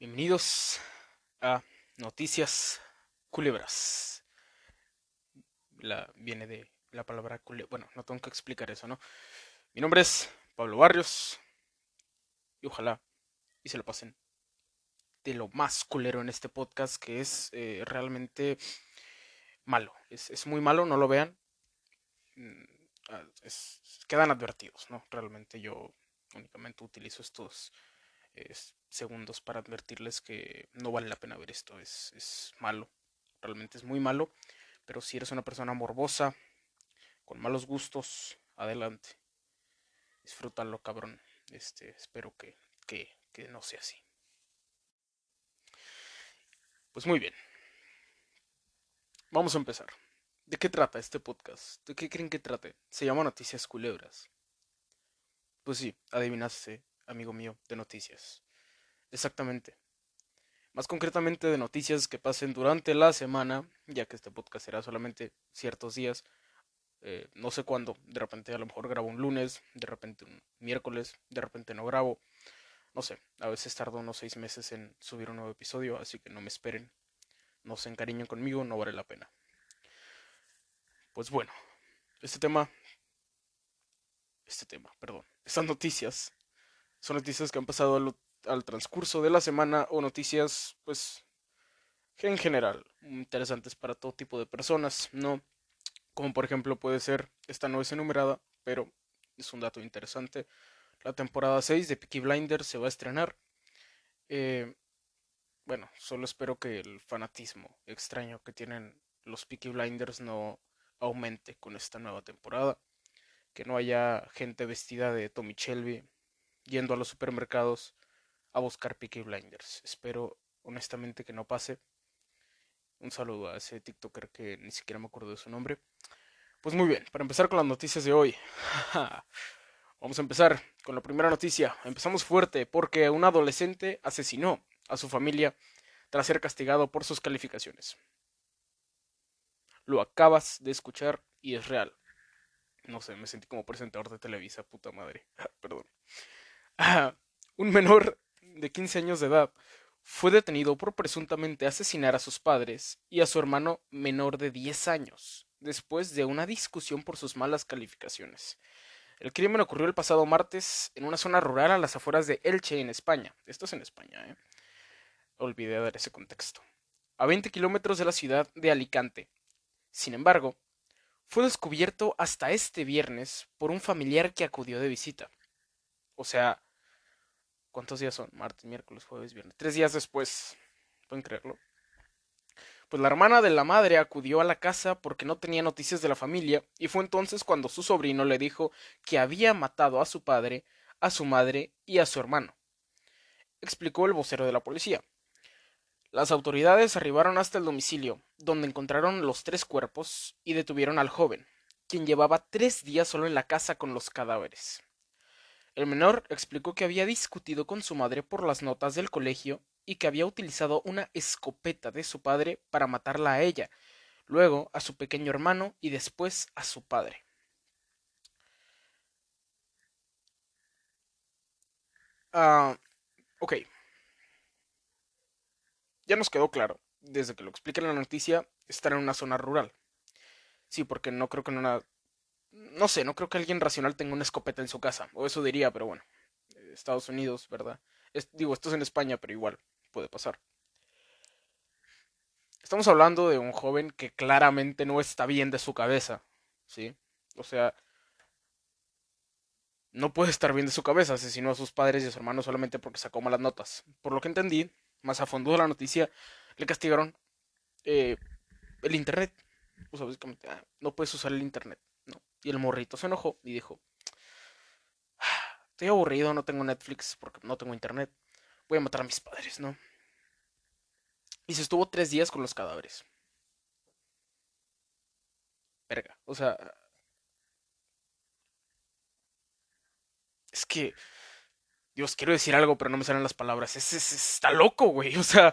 Bienvenidos a Noticias Culebras. La, viene de la palabra culebra. Bueno, no tengo que explicar eso, ¿no? Mi nombre es Pablo Barrios. Y ojalá y se lo pasen de lo más culero en este podcast, que es eh, realmente malo. Es, muy malo, no lo vean. Mm, ah, quedan advertidos, ¿no? Realmente yo únicamente utilizo estos segundos para advertirles que no vale la pena ver esto. Es, es malo. Realmente es muy malo. Pero si eres una persona morbosa, con malos gustos, adelante. Disfrútalo, cabrón. Este, espero que, que, que no sea así. Pues muy bien. Vamos a empezar. ¿De qué trata este podcast? ¿De qué creen que trate? Se llama Noticias Culebras. Pues sí, adivinaste, amigo mío, de noticias. Exactamente. Más concretamente de noticias que pasen durante la semana, ya que este podcast será solamente ciertos días. Eh, no sé cuándo. De repente a lo mejor grabo un lunes, de repente un miércoles, de repente no grabo. No sé, a veces tardo unos seis meses en subir un nuevo episodio, así que no me esperen. No se encariñen conmigo, no vale la pena. Pues bueno, este tema... Este tema, perdón. Estas noticias son noticias que han pasado al, al transcurso de la semana o noticias, pues, en general, interesantes para todo tipo de personas, ¿no? Como por ejemplo puede ser, esta no es enumerada, pero es un dato interesante. La temporada 6 de Peaky Blinders se va a estrenar. Eh, bueno, solo espero que el fanatismo extraño que tienen los Peaky Blinders no aumente con esta nueva temporada. Que no haya gente vestida de Tommy Shelby yendo a los supermercados a buscar Peaky Blinders. Espero honestamente que no pase. Un saludo a ese TikToker que ni siquiera me acuerdo de su nombre. Pues muy bien, para empezar con las noticias de hoy. Vamos a empezar con la primera noticia. Empezamos fuerte porque un adolescente asesinó a su familia tras ser castigado por sus calificaciones. Lo acabas de escuchar y es real. No sé, me sentí como presentador de Televisa, puta madre. Perdón. un menor de 15 años de edad fue detenido por presuntamente asesinar a sus padres y a su hermano menor de 10 años, después de una discusión por sus malas calificaciones. El crimen ocurrió el pasado martes en una zona rural a las afueras de Elche, en España. Esto es en España, ¿eh? Olvidé dar ese contexto. A 20 kilómetros de la ciudad de Alicante. Sin embargo, fue descubierto hasta este viernes por un familiar que acudió de visita. O sea, ¿Cuántos días son? Martes, miércoles, jueves, viernes. Tres días después. ¿Pueden creerlo? Pues la hermana de la madre acudió a la casa porque no tenía noticias de la familia y fue entonces cuando su sobrino le dijo que había matado a su padre, a su madre y a su hermano. Explicó el vocero de la policía. Las autoridades arribaron hasta el domicilio, donde encontraron los tres cuerpos y detuvieron al joven, quien llevaba tres días solo en la casa con los cadáveres. El menor explicó que había discutido con su madre por las notas del colegio y que había utilizado una escopeta de su padre para matarla a ella, luego a su pequeño hermano y después a su padre. Ah, ok. Ya nos quedó claro, desde que lo expliqué en la noticia, estar en una zona rural. Sí, porque no creo que en una no sé, no creo que alguien racional tenga una escopeta en su casa. O eso diría, pero bueno. Estados Unidos, ¿verdad? digo, esto es en España, pero igual puede pasar. Estamos hablando de un joven que claramente no está bien de su cabeza. ¿Sí? O sea, no puede estar bien de su cabeza. Asesinó a sus padres y a su hermano solamente porque sacó malas notas. Por lo que entendí, más a fondo de la noticia, le castigaron eh, el internet. O sea, básicamente, ah, no puedes usar el internet. Y el morrito se enojó y dijo, estoy aburrido, no tengo Netflix porque no tengo internet. Voy a matar a mis padres, ¿no? Y se estuvo tres días con los cadáveres. Verga, o sea... Es que... Dios, quiero decir algo, pero no me salen las palabras. Es, está loco, güey. O sea,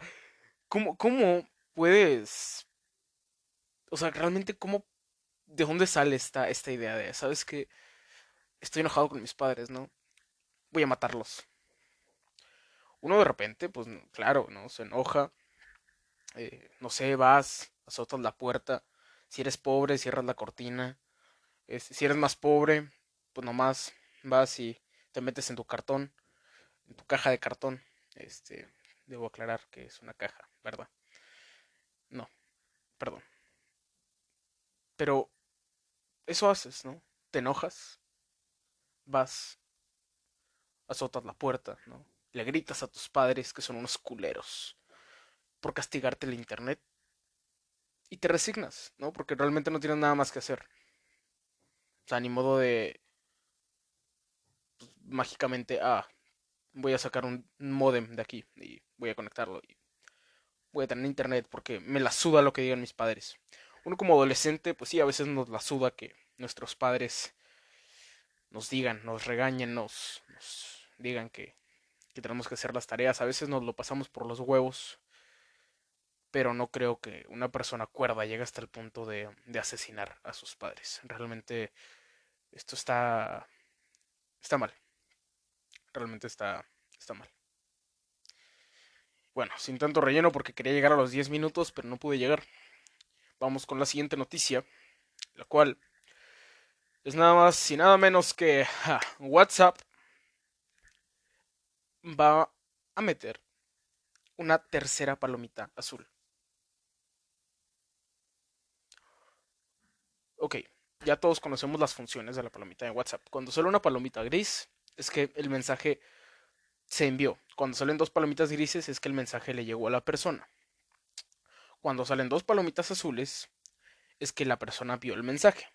¿cómo, ¿cómo puedes... O sea, realmente, ¿cómo de dónde sale esta, esta idea de, ¿sabes que Estoy enojado con mis padres, ¿no? Voy a matarlos. uno de repente, pues claro, ¿no? Se enoja, eh, no sé, vas, azotas la puerta, si eres pobre, cierras la cortina, si eres más pobre, pues nomás vas y te metes en tu cartón, en tu caja de cartón, este, debo aclarar que es una caja, ¿verdad? No, perdón. Pero eso haces, ¿no? Te enojas, vas, azotas la puerta, ¿no? Le gritas a tus padres que son unos culeros por castigarte el internet y te resignas, ¿no? Porque realmente no tienes nada más que hacer. O sea, ni modo de pues, mágicamente, ah, voy a sacar un modem de aquí y voy a conectarlo y voy a tener internet porque me la suda lo que digan mis padres. Uno como adolescente, pues sí, a veces nos la suda que nuestros padres nos digan, nos regañen, nos, digan que, que tenemos que hacer las tareas. A veces nos lo pasamos por los huevos, pero no creo que una persona cuerda llegue hasta el punto de, de asesinar a sus padres. Realmente esto está, está mal. Realmente está, está mal. Bueno, sin tanto relleno porque quería llegar a los 10 minutos, pero no pude llegar. Vamos con la siguiente noticia, la cual es nada más y nada menos que WhatsApp va a meter una tercera palomita azul. Ok, ya todos conocemos las funciones de la palomita de WhatsApp. Cuando sale una palomita gris, es que el mensaje se envió. Cuando salen dos palomitas grises, es que el mensaje le llegó a la persona. Cuando salen dos palomitas azules, es que la persona vio el mensaje.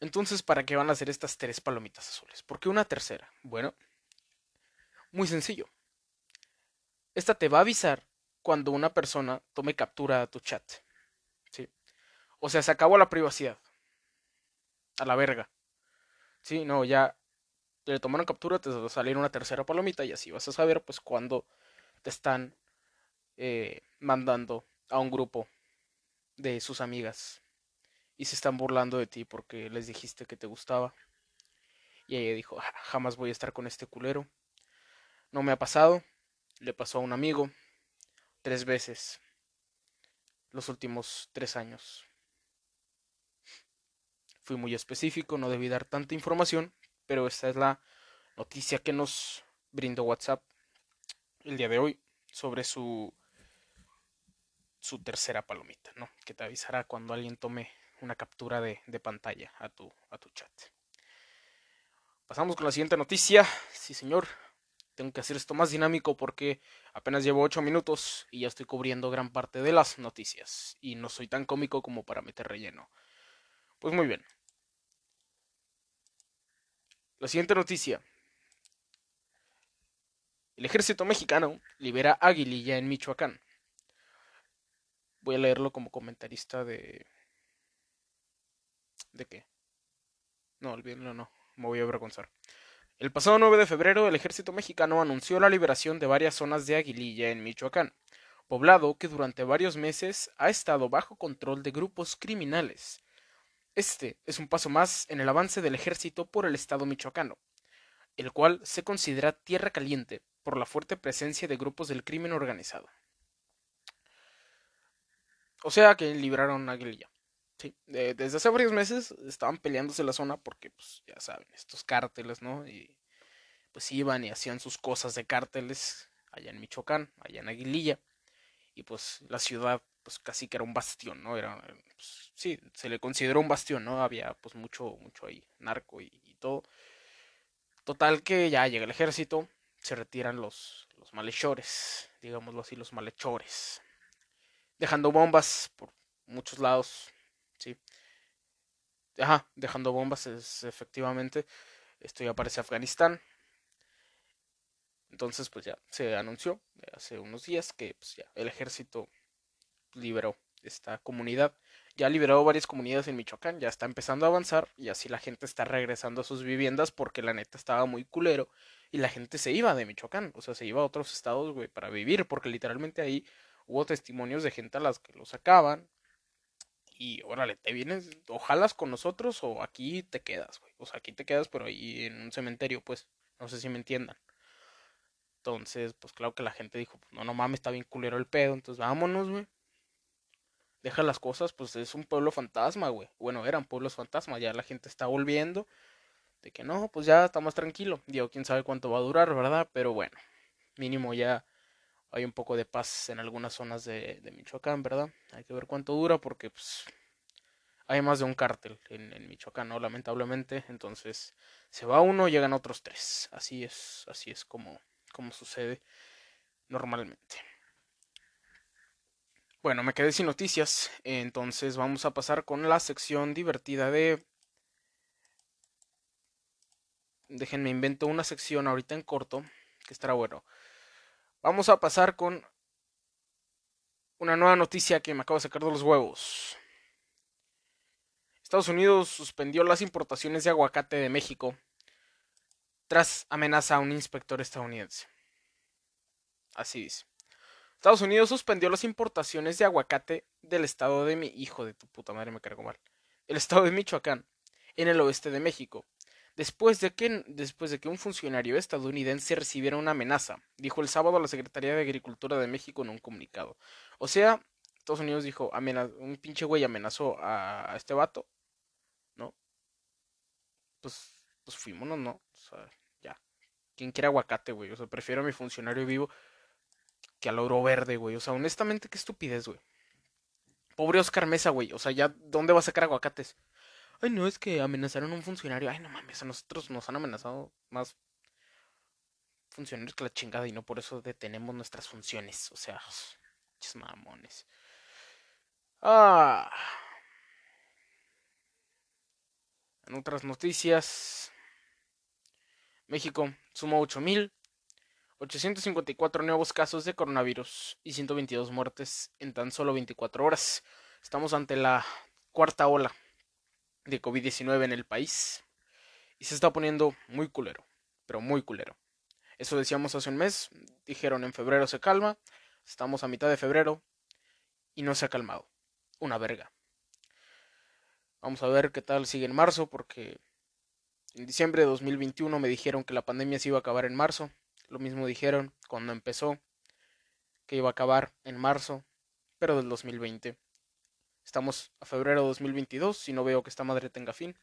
Entonces, ¿para qué van a hacer estas tres palomitas azules? ¿Por qué una tercera? Bueno, muy sencillo. Esta te va a avisar cuando una persona tome captura de tu chat. ¿Sí? O sea, se acabó la privacidad. A la verga. Sí, no, ya le tomaron captura, te va a salir una tercera palomita y así vas a saber pues cuando te están eh, mandando a un grupo de sus amigas y se están burlando de ti porque les dijiste que te gustaba. Y ella dijo, jamás voy a estar con este culero. No me ha pasado, le pasó a un amigo tres veces los últimos tres años. Fui muy específico, no debí dar tanta información, pero esta es la noticia que nos brindó WhatsApp el día de hoy sobre su su tercera palomita, ¿no? Que te avisará cuando alguien tome una captura de, pantalla a tu, a tu chat. Pasamos con la siguiente noticia. Sí, señor. Tengo que hacer esto más dinámico porque apenas llevo 8 minutos y ya estoy cubriendo gran parte de las noticias. Y no soy tan cómico como para meter relleno. Pues muy bien. La siguiente noticia. El ejército mexicano libera Aguililla en Michoacán. Voy a leerlo como comentarista de ¿De qué? No, olvídenlo, no. Me voy a avergonzar. El pasado 9 de febrero, el ejército mexicano anunció la liberación de varias zonas de Aguililla en Michoacán, poblado que durante varios meses ha estado bajo control de grupos criminales. Este es un paso más en el avance del ejército por el estado michoacano, el cual se considera tierra caliente por la fuerte presencia de grupos del crimen organizado. O sea que libraron Aguililla. Sí, desde hace varios meses estaban peleándose la zona porque, pues, ya saben, estos cárteles, ¿no? Y pues iban y hacían sus cosas de cárteles allá en Michoacán, allá en Aguililla. Y pues la ciudad, pues casi que era un bastión, ¿no? Era, pues, sí, se le consideró un bastión, ¿no? Había pues mucho, mucho ahí, narco y, todo. Total que ya llega el ejército, se retiran los, los malhechores, digámoslo así, los malhechores. Dejando bombas por muchos lados, Sí. Ajá, dejando bombas es efectivamente. Esto ya aparece Afganistán. Entonces, pues ya se anunció hace unos días que pues, ya el ejército liberó esta comunidad. Ya liberó varias comunidades en Michoacán, ya está empezando a avanzar y así la gente está regresando a sus viviendas porque la neta estaba muy culero y la gente se iba de Michoacán, o sea, se iba a otros estados, güey, para vivir porque literalmente ahí hubo testimonios de gente a las que lo sacaban, y órale, te vienes, ojalá con nosotros o aquí te quedas, güey. O sea, aquí te quedas, pero ahí en un cementerio, pues. No sé si me entiendan. Entonces, pues claro que la gente dijo, no, no mames, está bien culero el pedo, entonces vámonos, güey. Deja las cosas, pues es un pueblo fantasma, güey. Bueno, eran pueblos fantasma, ya la gente está volviendo. De que no, pues ya está más tranquilo. Digo, quién sabe cuánto va a durar, ¿verdad? Pero bueno, mínimo ya hay un poco de paz en algunas zonas de, Michoacán, ¿verdad? Hay que ver cuánto dura porque, pues, hay más de un cártel en, en, Michoacán, ¿no? Lamentablemente. Entonces, se va uno, llegan otros tres. Así es, así es como, como sucede normalmente. Bueno, me quedé sin noticias, entonces vamos a pasar con la sección divertida de... Déjenme invento una sección ahorita en corto, que estará bueno. Vamos a pasar con una nueva noticia que me acabo de sacar de los huevos. Estados Unidos suspendió las importaciones de aguacate de México tras amenaza a un inspector estadounidense. Así dice. Estados Unidos suspendió las importaciones de aguacate del estado de mi hijo de tu puta madre me cargo mal. El estado de Michoacán, en el oeste de México, después de que después de que un funcionario estadounidense recibiera una amenaza, dijo el sábado la Secretaría de Agricultura de México en un comunicado. O sea, Estados Unidos dijo, un pinche güey amenazó a, a, este vato, ¿no? Pues, pues fuímonos, ¿no? O sea, ya. ¿Quién quiere aguacate, güey? O sea, prefiero a mi funcionario vivo que al oro verde, güey. O sea, honestamente, qué estupidez, güey. Pobre Oscar Mesa, güey. O sea, ya, ¿dónde va a sacar aguacates? Ay, no, es que amenazaron a un funcionario. Ay, no mames, a nosotros nos han amenazado más funcionarios que la chingada y no por eso detenemos nuestras funciones. O sea, mamones. Ah. En otras noticias, México suma 8.854 nuevos casos de coronavirus y 122 muertes en tan solo 24 horas. Estamos ante la cuarta ola de COVID-19 en el país y se está poniendo muy culero, pero muy culero. Eso decíamos hace un mes, dijeron en febrero se calma, estamos a mitad de febrero y no se ha calmado una verga. Vamos a ver qué tal sigue en marzo, porque en diciembre de 2021 me dijeron que la pandemia se iba a acabar en marzo. Lo mismo dijeron cuando empezó, que iba a acabar en marzo, pero del 2020. Estamos a febrero de 2022 y no veo que esta madre tenga fin.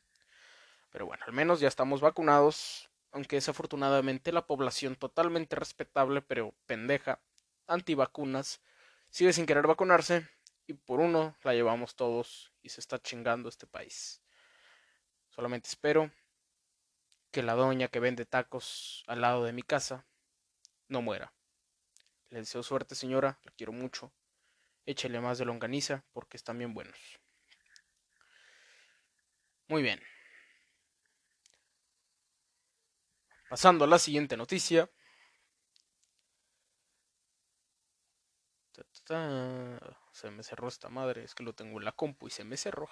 Pero bueno, al menos ya estamos vacunados, aunque desafortunadamente la población totalmente respetable pero pendeja, antivacunas, sigue sin querer vacunarse y por uno la llevamos todos y se está chingando este país. Solamente espero que la doña que vende tacos al lado de mi casa no muera. Le deseo suerte, señora, la quiero mucho. Échele más de longaniza porque están bien buenos. Muy bien. Pasando a la siguiente noticia. Se me cerró esta madre, es que lo tengo en la compu y se me cerró.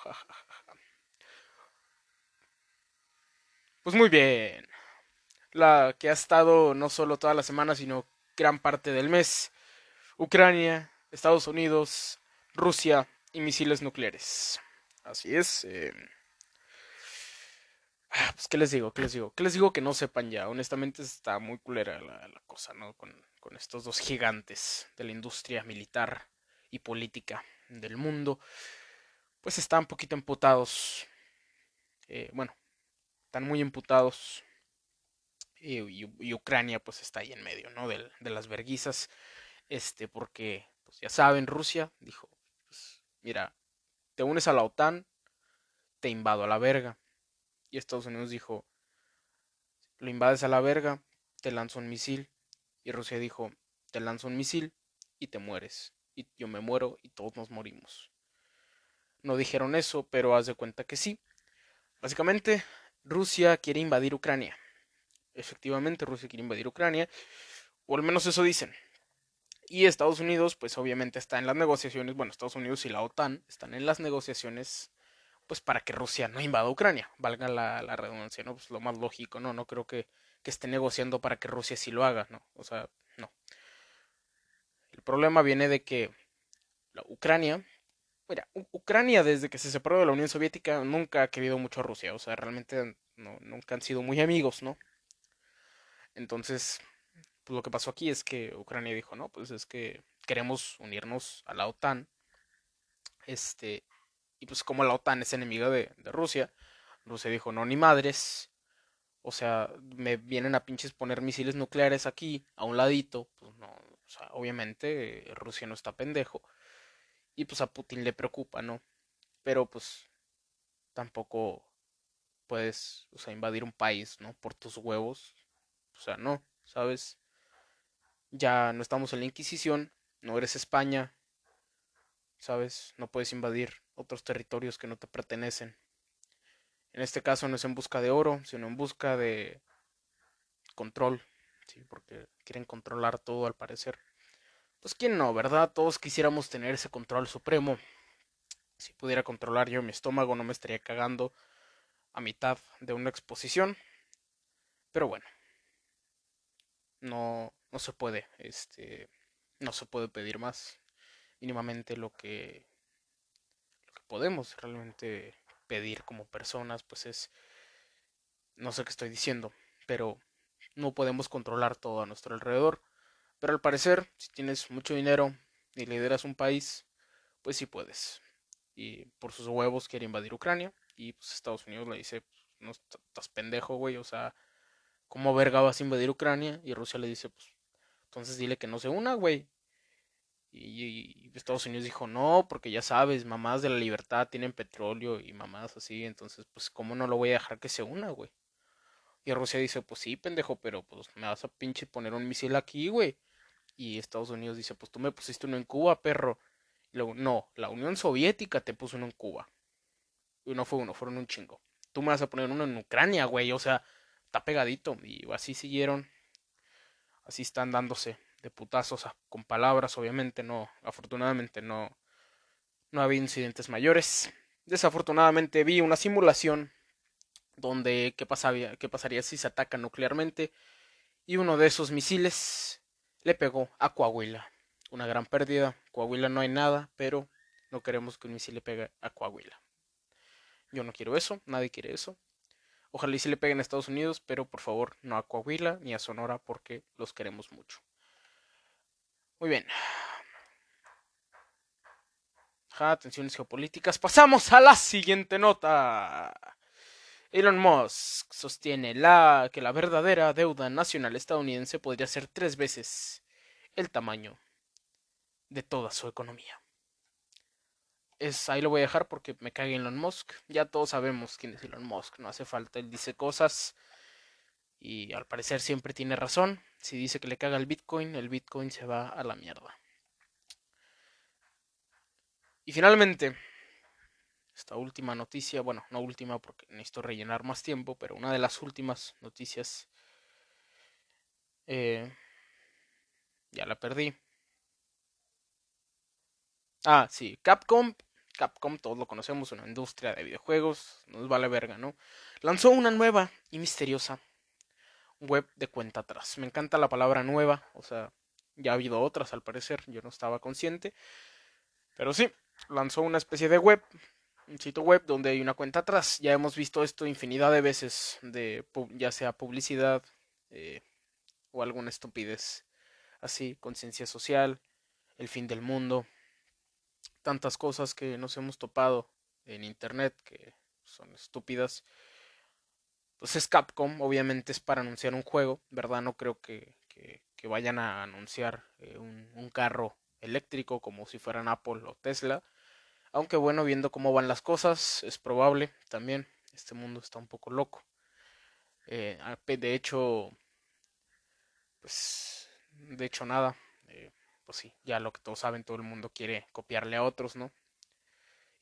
Pues muy bien. La que ha estado no solo toda la semana, sino gran parte del mes. Ucrania, Estados Unidos, Rusia y misiles nucleares. Así es. Eh... Pues, ¿qué les digo? ¿Qué les digo? ¿Qué les digo que no sepan ya? Honestamente está muy culera la, cosa, ¿no? Con, estos dos gigantes de la industria militar y política del mundo, pues están un poquito emputados. Eh, bueno, están muy emputados. Y, y, Ucrania pues está ahí en medio, ¿no? De, de las verguizas. Este, porque, pues ya saben, Rusia dijo, pues, mira, te unes a la OTAN, te invado a la verga. Y Estados Unidos dijo, lo invades a la verga, te lanzo un misil. Y Rusia dijo, te lanzo un misil y te mueres y yo me muero y todos nos morimos. No dijeron eso, pero haz de cuenta que sí. Básicamente, Rusia quiere invadir Ucrania. Efectivamente, Rusia quiere invadir Ucrania, o al menos eso dicen. Y Estados Unidos, pues obviamente está en las negociaciones, bueno, Estados Unidos y la OTAN están en las negociaciones, pues para que Rusia no invada Ucrania, valga la, redundancia, ¿no? Pues lo más lógico, ¿no? No creo que, que esté negociando para que Rusia sí lo haga, ¿no? O sea, no. El problema viene de que la Ucrania, mira, Ucrania desde que se separó de la Unión Soviética nunca ha querido mucho a Rusia, o sea, realmente no, nunca han sido muy amigos, ¿no? Entonces, pues lo que pasó aquí es que Ucrania dijo, no, pues es que queremos unirnos a la OTAN. Este, y pues como la OTAN es enemiga de, Rusia, Rusia dijo, no, ni madres. O sea, me vienen a pinches poner misiles nucleares aquí, a un ladito. Pues no, o sea, obviamente Rusia no está pendejo. Y pues a Putin le preocupa, ¿no? Pero pues tampoco puedes, invadir un país, ¿no? Por tus huevos. O sea, no, ¿sabes? Ya no estamos en la Inquisición, no eres España, ¿sabes? No puedes invadir otros territorios que no te pertenecen. En este caso no es en busca de oro, sino en busca de control, ¿sí? Porque quieren controlar todo al parecer. Pues quién no, ¿verdad? Todos quisiéramos tener ese control supremo. Si pudiera controlar yo mi estómago no me estaría cagando a mitad de una exposición. Pero bueno. No, no se puede. Este. No se puede pedir más. Mínimamente lo que. Podemos realmente pedir como personas. Pues es. No sé qué estoy diciendo. Pero no podemos controlar todo a nuestro alrededor. Pero al parecer, si tienes mucho dinero y lideras un país, pues sí puedes. Y por sus huevos quiere invadir Ucrania. Y pues Estados Unidos le dice, no estás pendejo, güey. O sea, ¿cómo verga vas a invadir Ucrania? Y Rusia le dice, pues, entonces dile que no se una, güey. Y, Estados Unidos dijo, no, porque ya sabes, mamás de la libertad tienen petróleo y mamás así. Entonces, pues, ¿cómo no lo voy a dejar que se una, güey? Y Rusia dice, pues sí, pendejo, pero pues me vas a pinche poner un misil aquí, güey. Y Estados Unidos dice, pues tú me pusiste uno en Cuba, perro. Y luego, no, la Unión Soviética te puso uno en Cuba. Y no fue uno, fueron un chingo. Tú me vas a poner uno en Ucrania, güey. O sea, está pegadito. Y así siguieron. Así están dándose de putazos con palabras, obviamente. No, afortunadamente no, no había incidentes mayores. Desafortunadamente vi una simulación donde qué qué pasaría si se ataca nuclearmente. Y uno de esos misiles le pegó a Coahuila. Una gran pérdida. Coahuila no hay nada, pero no queremos que un misil le pegue a Coahuila. Yo no quiero eso, nadie quiere eso. Ojalá y si le peguen a Estados Unidos, pero por favor no a Coahuila ni a Sonora porque los queremos mucho. Muy bien. Ja, tensiones geopolíticas. Pasamos a la siguiente nota. Elon Musk sostiene la, que la verdadera deuda nacional estadounidense podría ser tres veces el tamaño de toda su economía. Es, ahí lo voy a dejar porque me cae Elon Musk. Ya todos sabemos quién es Elon Musk. No hace falta. Él dice cosas y al parecer siempre tiene razón. Si dice que le caga el Bitcoin, el Bitcoin se va a la mierda. Y finalmente, esta última noticia, bueno, no última porque necesito rellenar más tiempo, pero una de las últimas noticias, eh, ya la perdí. Ah, sí, Capcom, Capcom, todos lo conocemos, una industria de videojuegos, nos vale verga, ¿no? Lanzó una nueva y misteriosa web de cuenta atrás. Me encanta la palabra nueva, o sea, ya ha habido otras al parecer, yo no estaba consciente, pero sí, lanzó una especie de web un sitio web donde hay una cuenta atrás. Ya hemos visto esto infinidad de veces, de ya sea publicidad eh, o alguna estupidez así, conciencia social, el fin del mundo, tantas cosas que nos hemos topado en internet que son estúpidas. Pues es Capcom, obviamente es para anunciar un juego, ¿verdad? No creo que, que, vayan a anunciar eh, un, carro eléctrico como si fueran Apple o Tesla aunque bueno, viendo cómo van las cosas, es probable también. Este mundo está un poco loco. Eh, de hecho, pues, de hecho nada. Pues sí, ya lo que todos saben, todo el mundo quiere copiarle a otros, ¿no?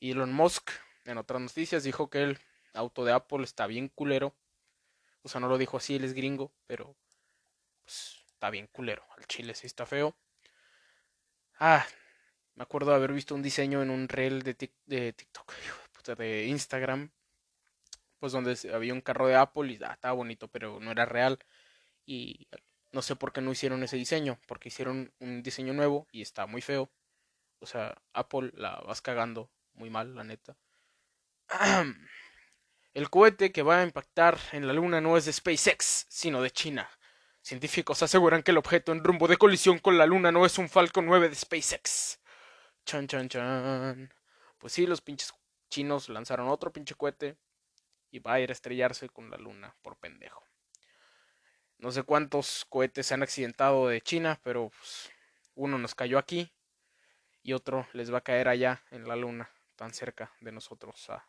Elon Musk, en otras noticias, dijo que el auto de Apple está bien culero. O sea, no lo dijo así, él es gringo, pero pues está bien culero. Al chile sí está feo. Ah, me acuerdo de haber visto un diseño en un reel de, de TikTok, de Instagram, pues donde había un carro de Apple y ah, estaba bonito, pero no era real. Y no sé por qué no hicieron ese diseño, porque hicieron un diseño nuevo y está muy feo. O sea, Apple la vas cagando muy mal, la neta. El cohete que va a impactar en la luna no es de SpaceX, sino de China. Científicos aseguran que el objeto en rumbo de colisión con la Luna no es un Falcon 9 de SpaceX. Chan, chan, chan. Pues sí, los pinches chinos lanzaron otro pinche cohete y va a ir a estrellarse con la Luna por pendejo. No sé cuántos cohetes se han accidentado de China, pero pues, uno nos cayó aquí y otro les va a caer allá en la Luna, tan cerca de nosotros, a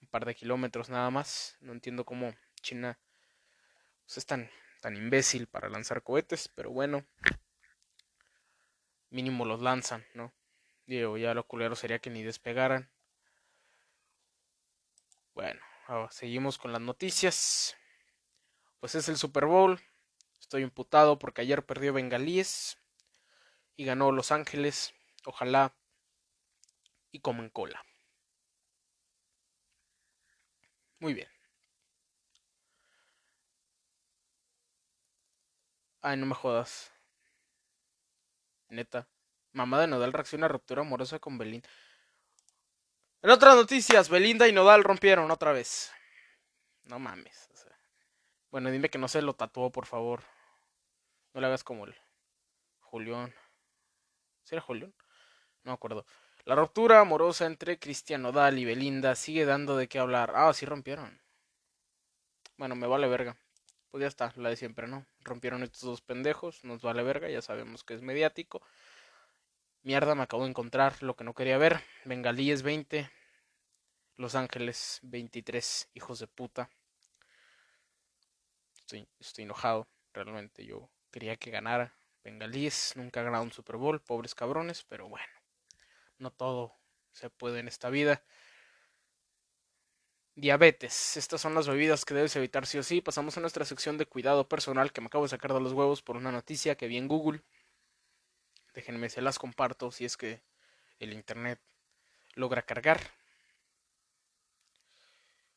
un par de kilómetros nada más. No entiendo cómo China pues, es tan, tan imbécil para lanzar cohetes, pero bueno, mínimo los lanzan, ¿no? Digo, ya lo culero sería que ni despegaran. Bueno, ahora seguimos con las noticias. Pues es el Super Bowl. Estoy imputado porque ayer perdió Bengalíes y ganó Los Ángeles. Ojalá y comen cola. Muy bien. Ay, no me jodas. Neta. Mamá de Nodal reacciona a ruptura amorosa con Belinda. En otras noticias, Belinda y Nodal rompieron otra vez. No mames. Bueno, dime que no se lo tatuó, por favor. No le hagas como el Julián. ¿Sí era? No me acuerdo. La ruptura amorosa entre Cristian Nodal y Belinda sigue dando de qué hablar. Ah, sí rompieron. Bueno, me vale verga. Pues ya está, la de siempre, ¿no? Rompieron estos dos pendejos, nos vale verga, ya sabemos que es mediático. Mierda, me acabo de encontrar lo que no quería ver. Bengalíes 20. Los Ángeles 23. Hijos de puta. Estoy, enojado, realmente. Yo quería que ganara. Bengalíes nunca ha ganado un Super Bowl, pobres cabrones, pero bueno. No todo se puede en esta vida. Diabetes. Estas son las bebidas que debes evitar sí o sí. Pasamos a nuestra sección de cuidado personal que me acabo de sacar de los huevos por una noticia que vi en Google. Déjenme, se las comparto si es que el internet logra cargar.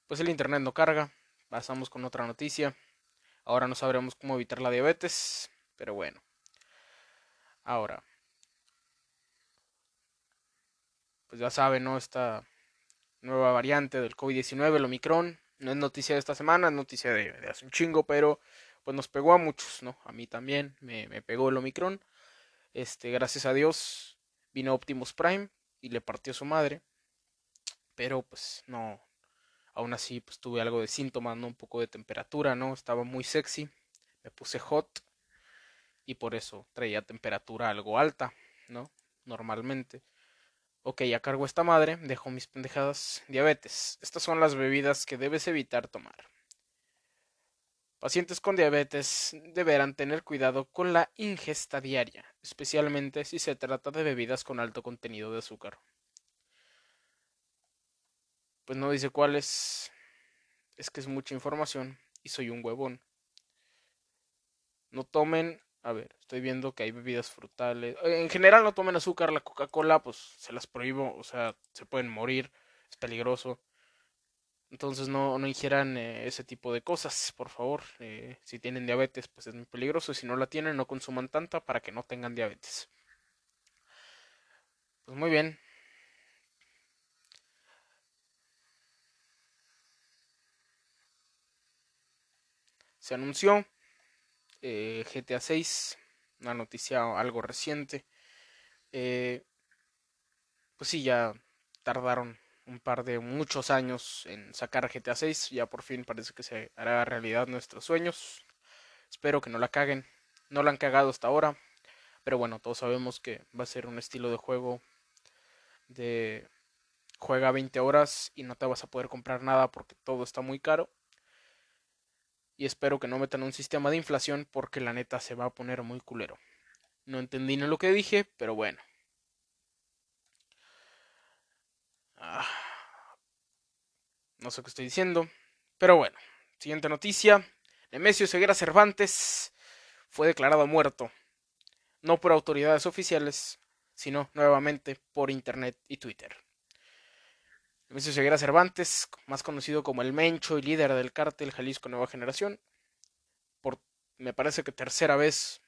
Pues el internet no carga. Pasamos con otra noticia. Ahora no sabremos cómo evitar la diabetes, pero bueno. Ahora. Pues ya saben, ¿no? Esta nueva variante del COVID-19, el Omicron. No es noticia de esta semana, es noticia de, hace un chingo, pero pues nos pegó a muchos, ¿no? A mí también me, me pegó el Omicron. Este, gracias a Dios vino Optimus Prime y le partió su madre. Pero pues no, aún así pues tuve algo de síntomas, ¿no? Un poco de temperatura, ¿no? Estaba muy sexy, me puse hot y por eso traía temperatura algo alta, ¿no? Normalmente. Ok, ya cargo esta madre, dejo mis pendejadas. Diabetes. Estas son las bebidas que debes evitar tomar. Pacientes con diabetes deberán tener cuidado con la ingesta diaria, especialmente si se trata de bebidas con alto contenido de azúcar. Pues no dice cuáles. Es que es mucha información y soy un huevón. No tomen, a ver, estoy viendo que hay bebidas frutales. Eh, en general no tomen azúcar, la Coca-Cola pues se las prohíbo, o sea, se pueden morir, es peligroso. Entonces no, no ingieran eh, ese tipo de cosas, por favor. Eh, si tienen diabetes, pues es muy peligroso. Si no la tienen, no consuman tanta para que no tengan diabetes. Pues muy bien. Se anunció eh, GTA 6, una noticia algo reciente. pues sí, ya tardaron un par de muchos años en sacar GTA 6. Ya por fin parece que se hará realidad nuestros sueños. Espero que no la caguen. No la han cagado hasta ahora. Pero bueno, todos sabemos que va a ser un estilo de juego de juega 20 horas y no te vas a poder comprar nada porque todo está muy caro. Y espero que no metan un sistema de inflación porque la neta se va a poner muy culero. No entendí ni lo que dije, pero bueno. Ah, no sé qué estoy diciendo. Pero bueno, siguiente noticia. Nemesio Ceguera Cervantes fue declarado muerto. No por autoridades oficiales, sino nuevamente por internet y Twitter. Nemesio Ceguera Cervantes, más conocido como el Mencho y líder del cártel Jalisco Nueva Generación, por me parece que tercera vez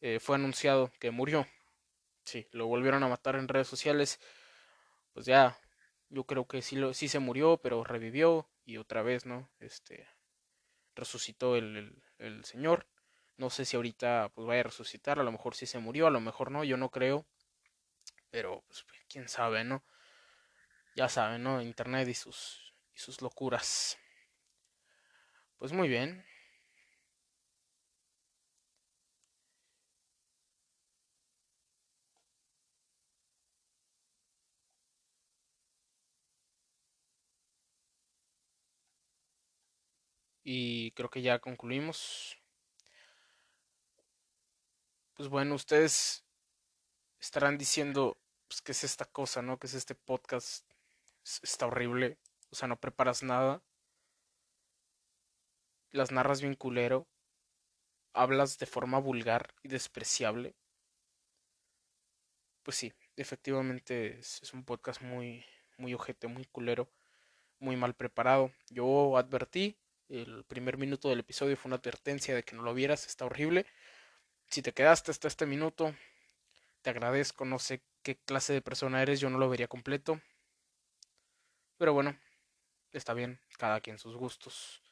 eh, fue anunciado que murió. Sí, lo volvieron a matar en redes sociales pues ya, yo creo que sí, lo, sí se murió, pero revivió y otra vez, ¿no? Este, resucitó el, el, señor. No sé si ahorita pues vaya a resucitar, a lo mejor sí se murió, a lo mejor no, yo no creo. Pero pues, quién sabe, ¿no? Ya saben, ¿no? Internet y sus y sus locuras. Pues muy bien. Y creo que ya concluimos. Pues bueno, ustedes estarán diciendo, pues, ¿qué es esta cosa, no? ¿Qué es este podcast? Está horrible. O sea, no preparas nada. Las narras bien culero. Hablas de forma vulgar y despreciable. Pues sí, efectivamente es, un podcast muy, muy ojete, muy culero, muy mal preparado. Yo advertí, el primer minuto del episodio fue una advertencia de que no lo vieras, está horrible. Si te quedaste hasta este minuto, te agradezco, no sé qué clase de persona eres, yo no lo vería completo. Pero bueno, está bien, cada quien sus gustos.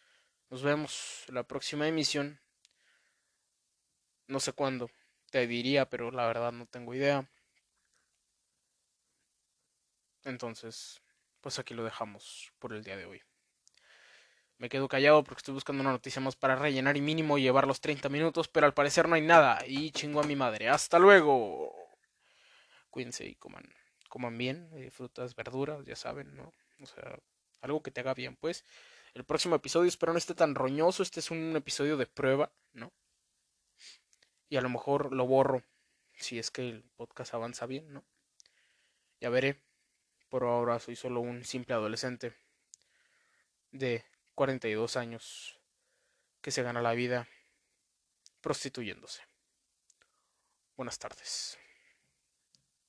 Nos vemos la próxima emisión. No sé cuándo, te diría, pero la verdad no tengo idea. Entonces, pues aquí lo dejamos por el día de hoy. Me quedo callado porque estoy buscando una noticia más para rellenar y mínimo llevar los 30 minutos, pero al parecer no hay nada. Y chingo a mi madre. Hasta luego. Cuídense y coman, coman bien, eh, frutas, verduras, ya saben, ¿no? O sea, algo que te haga bien, pues. El próximo episodio espero no esté tan roñoso, este es un episodio de prueba, ¿no? Y a lo mejor lo borro, si es que el podcast avanza bien, ¿no? Ya veré. Por ahora soy solo un simple adolescente de 42 años que se gana la vida prostituyéndose. Buenas tardes.